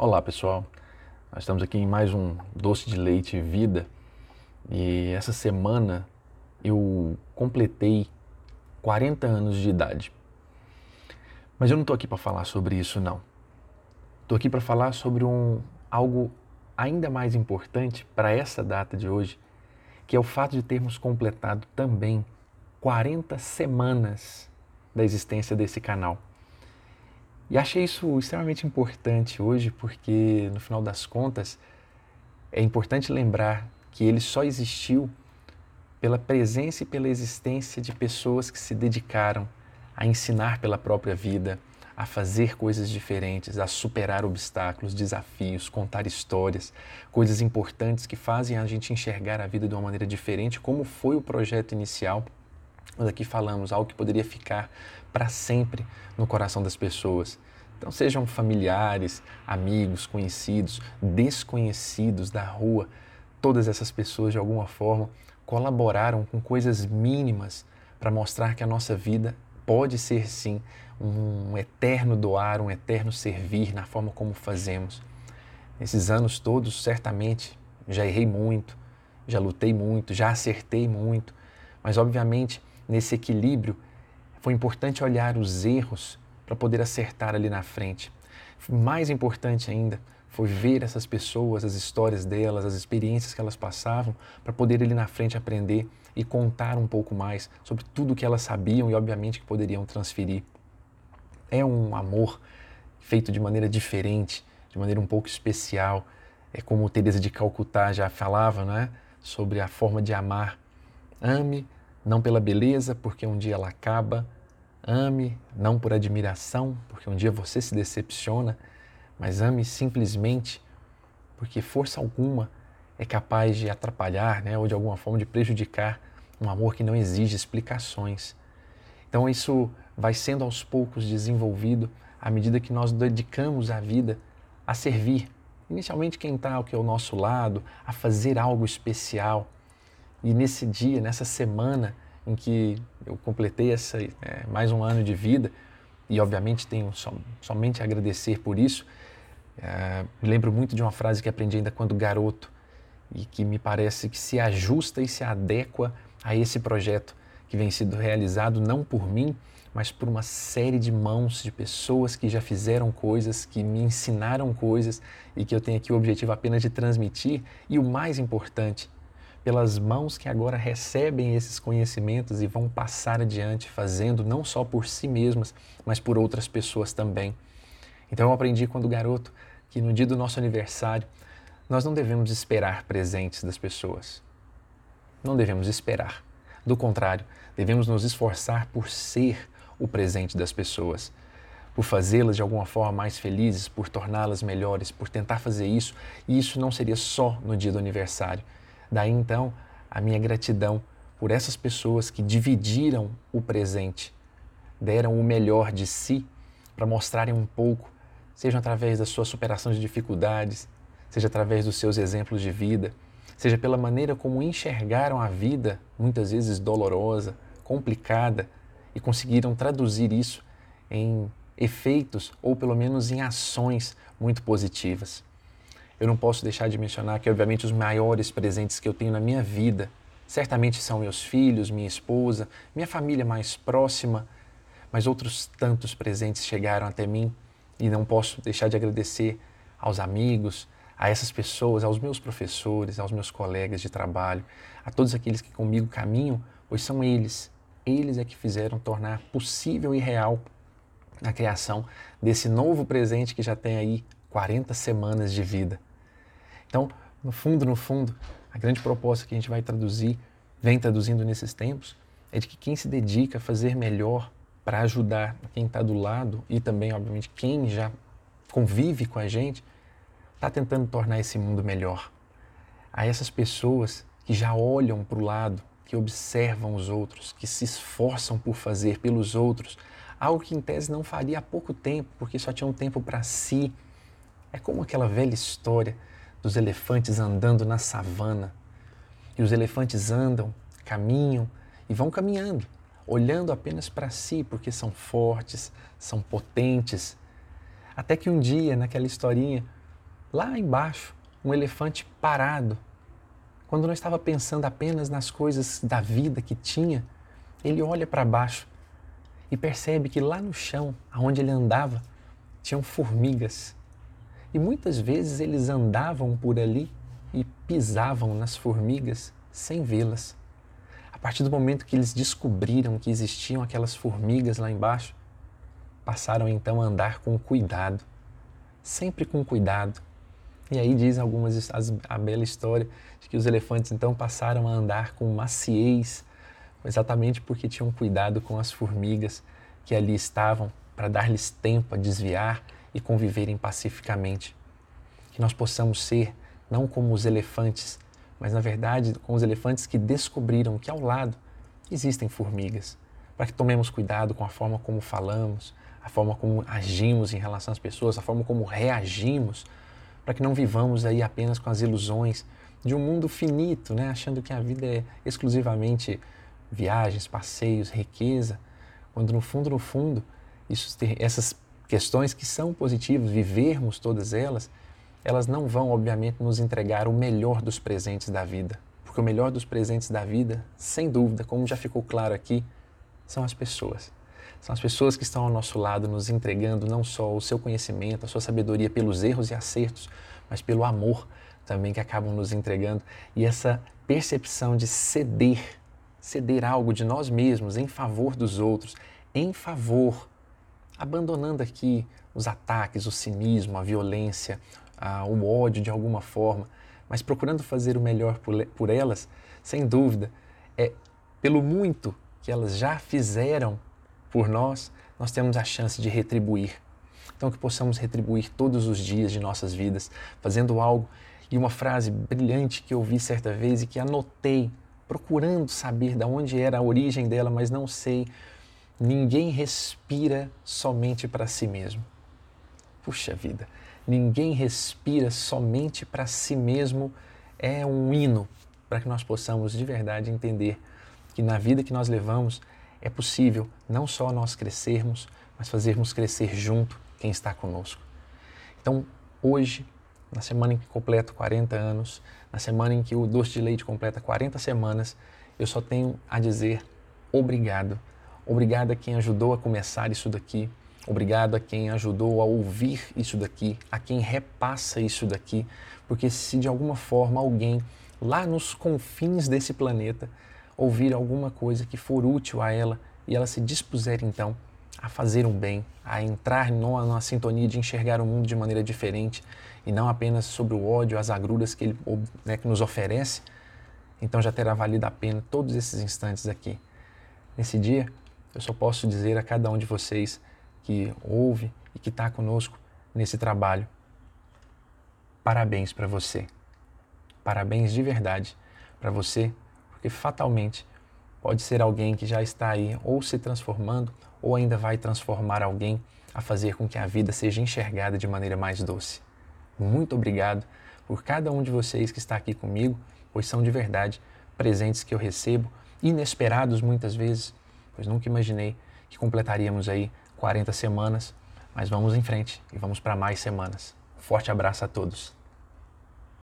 Olá pessoal, nós estamos aqui em mais um Doce de Leite Vida e essa semana eu completei 40 anos de idade. Mas eu não estou aqui para falar sobre isso não. Estou aqui para falar sobre um, algo ainda mais importante para essa data de hoje, que é o fato de termos completado também 40 semanas da existência desse canal. E achei isso extremamente importante hoje, porque no final das contas é importante lembrar que ele só existiu pela presença e pela existência de pessoas que se dedicaram a ensinar pela própria vida, a fazer coisas diferentes, a superar obstáculos, desafios, contar histórias, coisas importantes que fazem a gente enxergar a vida de uma maneira diferente, como foi o projeto inicial. Nós aqui falamos algo que poderia ficar para sempre no coração das pessoas. Então, sejam familiares, amigos, conhecidos, desconhecidos da rua, todas essas pessoas de alguma forma colaboraram com coisas mínimas para mostrar que a nossa vida pode ser sim um eterno doar, um eterno servir na forma como fazemos. Nesses anos todos, certamente, já errei muito, já lutei muito, já acertei muito, mas obviamente nesse equilíbrio foi importante olhar os erros para poder acertar ali na frente. Mais importante ainda foi ver essas pessoas, as histórias delas, as experiências que elas passavam, para poder ali na frente aprender e contar um pouco mais sobre tudo que elas sabiam e, obviamente, que poderiam transferir. É um amor feito de maneira diferente, de maneira um pouco especial. É como Teresa de Calcutá já falava, né, sobre a forma de amar. Ame não pela beleza, porque um dia ela acaba, Ame não por admiração, porque um dia você se decepciona, mas ame simplesmente porque força alguma é capaz de atrapalhar, né, ou de alguma forma de prejudicar um amor que não exige explicações. Então isso vai sendo aos poucos desenvolvido à medida que nós dedicamos a vida a servir, inicialmente quem está ao nosso lado, a fazer algo especial. E nesse dia, nessa semana, em que eu completei essa, é, mais um ano de vida e, obviamente, tenho som, somente a agradecer por isso. É, lembro muito de uma frase que aprendi ainda quando garoto e que me parece que se ajusta e se adequa a esse projeto que vem sendo realizado não por mim, mas por uma série de mãos de pessoas que já fizeram coisas, que me ensinaram coisas e que eu tenho aqui o objetivo apenas de transmitir. E o mais importante, pelas mãos que agora recebem esses conhecimentos e vão passar adiante, fazendo não só por si mesmas, mas por outras pessoas também. Então eu aprendi quando garoto que no dia do nosso aniversário nós não devemos esperar presentes das pessoas. Não devemos esperar. Do contrário, devemos nos esforçar por ser o presente das pessoas, por fazê-las de alguma forma mais felizes, por torná-las melhores, por tentar fazer isso. E isso não seria só no dia do aniversário, Daí então a minha gratidão por essas pessoas que dividiram o presente, deram o melhor de si para mostrarem um pouco, seja através da sua superação de dificuldades, seja através dos seus exemplos de vida, seja pela maneira como enxergaram a vida, muitas vezes dolorosa, complicada, e conseguiram traduzir isso em efeitos ou pelo menos em ações muito positivas eu não posso deixar de mencionar que, obviamente, os maiores presentes que eu tenho na minha vida certamente são meus filhos, minha esposa, minha família mais próxima, mas outros tantos presentes chegaram até mim e não posso deixar de agradecer aos amigos, a essas pessoas, aos meus professores, aos meus colegas de trabalho, a todos aqueles que comigo caminham, pois são eles, eles é que fizeram tornar possível e real a criação desse novo presente que já tem aí 40 semanas de vida. Então, no fundo, no fundo, a grande proposta que a gente vai traduzir, vem traduzindo nesses tempos, é de que quem se dedica a fazer melhor para ajudar quem está do lado e também, obviamente, quem já convive com a gente, está tentando tornar esse mundo melhor. A essas pessoas que já olham para o lado, que observam os outros, que se esforçam por fazer pelos outros, algo que em tese não faria há pouco tempo, porque só tinha um tempo para si. É como aquela velha história dos elefantes andando na savana. E os elefantes andam, caminham e vão caminhando, olhando apenas para si, porque são fortes, são potentes. Até que um dia, naquela historinha, lá embaixo, um elefante parado. Quando não estava pensando apenas nas coisas da vida que tinha, ele olha para baixo e percebe que lá no chão, aonde ele andava, tinham formigas. E muitas vezes eles andavam por ali e pisavam nas formigas sem vê-las. A partir do momento que eles descobriram que existiam aquelas formigas lá embaixo, passaram então a andar com cuidado, sempre com cuidado. E aí diz algumas as, a bela história de que os elefantes então passaram a andar com maciez, exatamente porque tinham cuidado com as formigas que ali estavam para dar-lhes tempo a desviar e conviverem pacificamente. Que nós possamos ser não como os elefantes, mas na verdade com os elefantes que descobriram que ao lado existem formigas, para que tomemos cuidado com a forma como falamos, a forma como agimos em relação às pessoas, a forma como reagimos, para que não vivamos aí apenas com as ilusões de um mundo finito, né? achando que a vida é exclusivamente viagens, passeios, riqueza, quando no fundo, no fundo, isso, essas questões que são positivas, vivermos todas elas, elas não vão, obviamente, nos entregar o melhor dos presentes da vida. Porque o melhor dos presentes da vida, sem dúvida, como já ficou claro aqui, são as pessoas. São as pessoas que estão ao nosso lado, nos entregando não só o seu conhecimento, a sua sabedoria pelos erros e acertos, mas pelo amor também que acabam nos entregando. E essa percepção de ceder, ceder algo de nós mesmos em favor dos outros, em favor, abandonando aqui os ataques, o cinismo, a violência, a, o ódio de alguma forma, mas procurando fazer o melhor por, por elas, sem dúvida, é pelo muito que elas já fizeram por nós, nós temos a chance de retribuir. Então, que possamos retribuir todos os dias de nossas vidas, fazendo algo. E uma frase brilhante que eu vi certa vez e que anotei, procurando saber de onde era a origem dela, mas não sei. Ninguém respira somente para si mesmo. Puxa vida, ninguém respira somente para si mesmo é um hino para que nós possamos de verdade entender que na vida que nós levamos é possível não só nós crescermos, mas fazermos crescer junto quem está conosco. Então, hoje, na semana em que completo 40 anos, na semana em que o doce de leite completa 40 semanas, eu só tenho a dizer obrigado. Obrigado a quem ajudou a começar isso daqui. Obrigado a quem ajudou a ouvir isso daqui, a quem repassa isso daqui, porque se de alguma forma alguém lá nos confins desse planeta ouvir alguma coisa que for útil a ela e ela se dispuser então a fazer um bem, a entrar numa, numa sintonia de enxergar o mundo de maneira diferente e não apenas sobre o ódio, as agruras que ele né, que nos oferece, então já terá valido a pena todos esses instantes aqui. Nesse dia, eu só posso dizer a cada um de vocês que ouve e que está conosco nesse trabalho, parabéns para você. Parabéns de verdade para você porque fatalmente pode ser alguém que já está aí ou se transformando ou ainda vai transformar alguém a fazer com que a vida seja enxergada de maneira mais doce. Muito obrigado por cada um de vocês que está aqui comigo, pois são de verdade presentes que eu recebo, inesperados muitas vezes, pois nunca imaginei que completaríamos aí 40 semanas, mas vamos em frente e vamos para mais semanas. Forte abraço a todos.